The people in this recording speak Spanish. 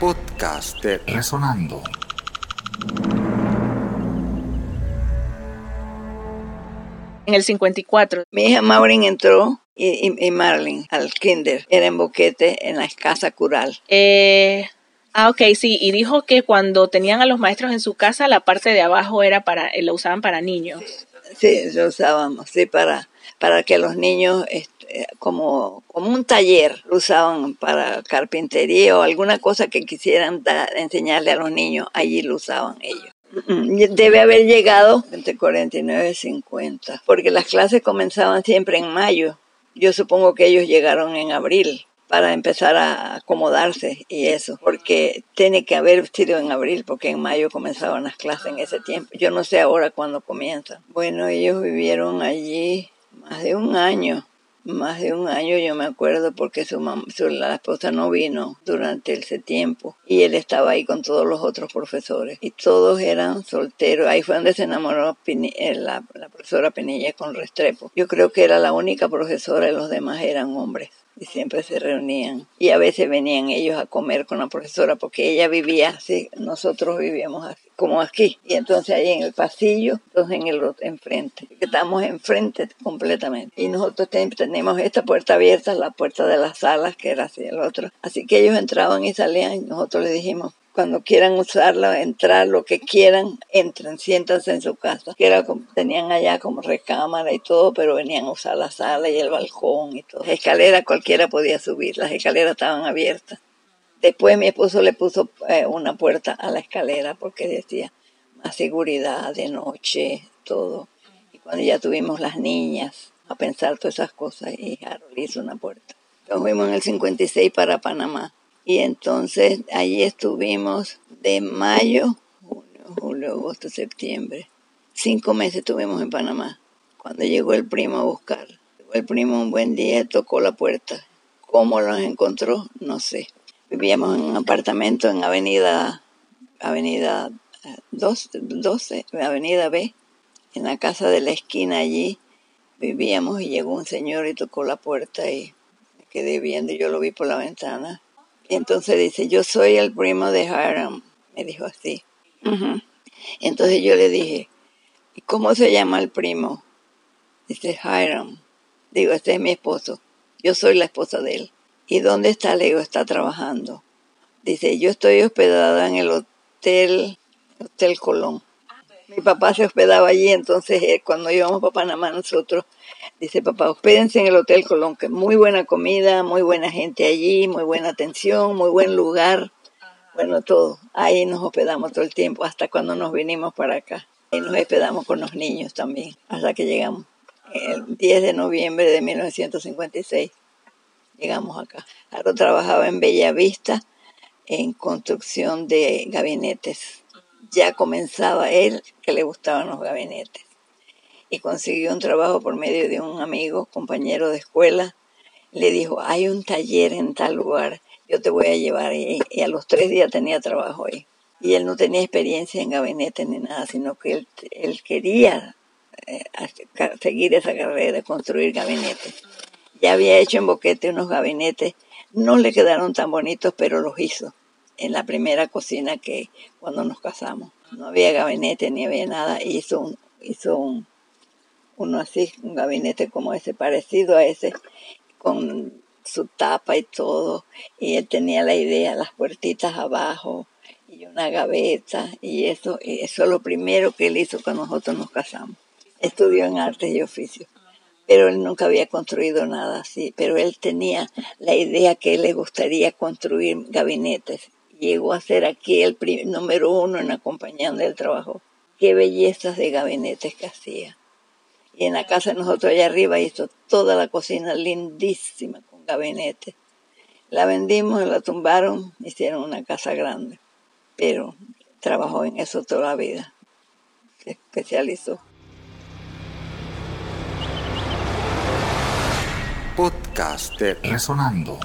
podcast de Resonando. En el 54. Mi hija Maureen entró y, y, Marlene al kinder. Era en Boquete, en la casa cural. Eh, ah, ok, sí. Y dijo que cuando tenían a los maestros en su casa, la parte de abajo era para, eh, la usaban para niños. Sí, lo usábamos, sí, para, para que los niños, este, como, como un taller, lo usaban para carpintería o alguna cosa que quisieran enseñarle a los niños, allí lo usaban ellos. Debe haber llegado entre 49 y 50, porque las clases comenzaban siempre en mayo. Yo supongo que ellos llegaron en abril para empezar a acomodarse y eso, porque tiene que haber sido en abril, porque en mayo comenzaban las clases en ese tiempo. Yo no sé ahora cuándo comienzan. Bueno, ellos vivieron allí más de un año más de un año, yo me acuerdo, porque su, la esposa no vino durante ese tiempo y él estaba ahí con todos los otros profesores y todos eran solteros. Ahí fue donde se enamoró eh, la, la profesora Penilla con Restrepo. Yo creo que era la única profesora y los demás eran hombres y siempre se reunían. Y a veces venían ellos a comer con la profesora porque ella vivía así, nosotros vivíamos así, como aquí. Y entonces ahí en el pasillo, entonces en el enfrente, estamos enfrente completamente. Y nosotros tenemos esta puerta abierta, la puerta de las salas, que era así el otro. Así que ellos entraban y salían y nosotros les dijimos, cuando quieran usarla, entrar, lo que quieran, entren, siéntanse en su casa. Que era como, tenían allá como recámara y todo, pero venían a usar la sala y el balcón y todo. Escalera cualquiera podía subir, las escaleras estaban abiertas. Después mi esposo le puso eh, una puerta a la escalera porque decía más seguridad de noche, todo. Y cuando ya tuvimos las niñas a pensar todas esas cosas, y Harold hizo una puerta. Nos fuimos en el 56 para Panamá y entonces allí estuvimos de mayo, junio, julio, agosto, septiembre. Cinco meses estuvimos en Panamá. Cuando llegó el primo a buscar. Llegó el primo un buen día, tocó la puerta. ¿Cómo los encontró? No sé. Vivíamos en un apartamento en Avenida, Avenida 12, eh, Avenida B, en la casa de la esquina allí. Vivíamos y llegó un señor y tocó la puerta y me quedé viendo. Yo lo vi por la ventana y entonces dice, yo soy el primo de Hiram. Me dijo así. Entonces yo le dije, ¿y cómo se llama el primo? Dice Hiram. Digo, este es mi esposo. Yo soy la esposa de él. ¿Y dónde está? Le digo, está trabajando. Dice, yo estoy hospedada en el hotel, Hotel Colón. Mi papá se hospedaba allí, entonces eh, cuando íbamos para Panamá nosotros Dice papá, hospédense en el Hotel Colón, que muy buena comida, muy buena gente allí, muy buena atención, muy buen lugar. Bueno, todo. Ahí nos hospedamos todo el tiempo, hasta cuando nos vinimos para acá. Y nos hospedamos con los niños también, hasta que llegamos. El 10 de noviembre de 1956 llegamos acá. Ahora trabajaba en Bella Vista en construcción de gabinetes. Ya comenzaba él que le gustaban los gabinetes y consiguió un trabajo por medio de un amigo, compañero de escuela. Le dijo, hay un taller en tal lugar, yo te voy a llevar. Y, a los tres días tenía trabajo ahí. Y él no tenía experiencia en gabinete ni nada, sino que él, él quería eh, seguir esa carrera construir gabinetes. Ya había hecho en Boquete unos gabinetes, no le quedaron tan bonitos, pero los hizo en la primera cocina que cuando nos casamos. No había gabinete ni había nada, hizo un, hizo un, uno así, un gabinete como ese, parecido a ese, con su tapa y todo, y él tenía la idea, las puertitas abajo y una gaveta, y eso, y eso es lo primero que él hizo cuando nosotros nos casamos. Estudió en artes y oficios, pero él nunca había construido nada así, pero él tenía la idea que le gustaría construir gabinetes. Llegó a ser aquí el número uno en donde él trabajó. Qué bellezas de gabinetes que hacía y en la casa de nosotros allá arriba hizo toda la cocina lindísima con gabinete. La vendimos, la tumbaron, hicieron una casa grande, pero trabajó en eso toda la vida, se especializó. podcast de Resonando.